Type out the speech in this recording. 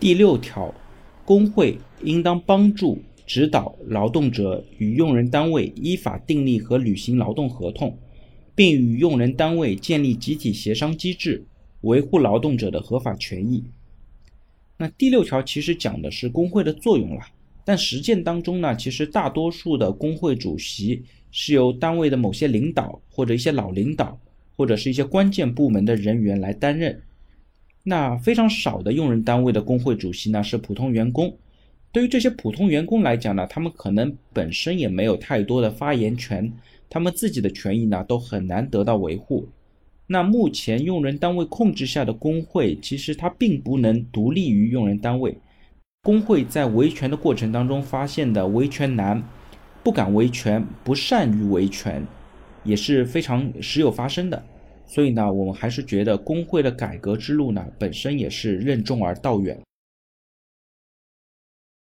第六条，工会应当帮助指导劳动者与用人单位依法订立和履行劳动合同，并与用人单位建立集体协商机制，维护劳动者的合法权益。那第六条其实讲的是工会的作用了，但实践当中呢，其实大多数的工会主席是由单位的某些领导或者一些老领导，或者是一些关键部门的人员来担任。那非常少的用人单位的工会主席呢是普通员工，对于这些普通员工来讲呢，他们可能本身也没有太多的发言权，他们自己的权益呢都很难得到维护。那目前用人单位控制下的工会，其实它并不能独立于用人单位，工会在维权的过程当中发现的维权难、不敢维权、不善于维权，也是非常时有发生的。所以呢，我们还是觉得工会的改革之路呢，本身也是任重而道远。